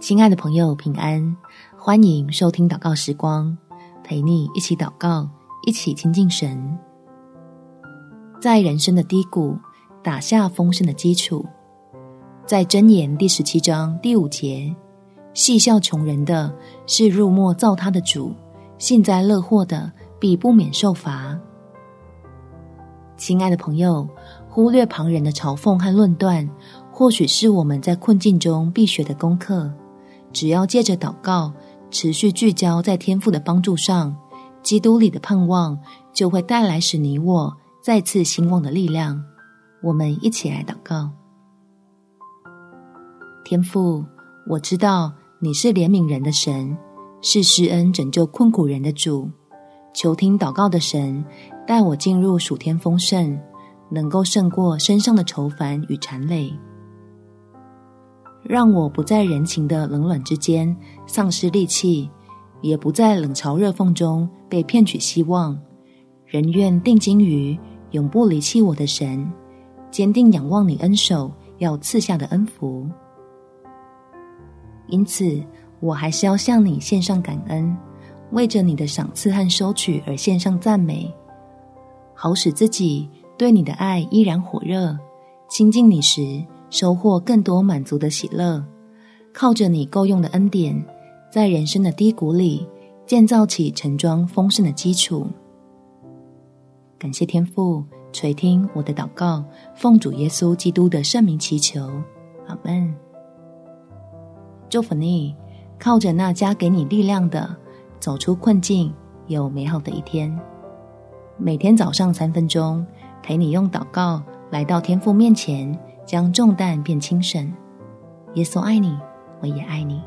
亲爱的朋友，平安！欢迎收听祷告时光，陪你一起祷告，一起亲近神。在人生的低谷打下丰盛的基础。在箴言第十七章第五节，戏笑穷人的是辱没造他的主，幸灾乐祸的必不免受罚。亲爱的朋友，忽略旁人的嘲讽和论断，或许是我们在困境中必学的功课。只要借着祷告，持续聚焦在天父的帮助上，基督里的盼望就会带来使你我再次兴旺的力量。我们一起来祷告：天父，我知道你是怜悯人的神，是施恩拯救困苦人的主。求听祷告的神带我进入暑天丰盛，能够胜过身上的愁烦与缠累。让我不在人情的冷暖之间丧失力气，也不在冷嘲热讽中被骗取希望。仍愿定睛于永不离弃我的神，坚定仰望你恩手要赐下的恩福。因此，我还是要向你献上感恩，为着你的赏赐和收取而献上赞美，好使自己对你的爱依然火热，亲近你时，收获更多满足的喜乐，靠着你够用的恩典，在人生的低谷里建造起盛装丰盛的基础。感谢天父垂听我的祷告，奉主耶稣基督的圣名祈求，阿门。祝福你，靠着那加给你力量的，走出困境，有美好的一天。每天早上三分钟，陪你用祷告来到天父面前。将重担变轻省，耶稣爱你，我也爱你。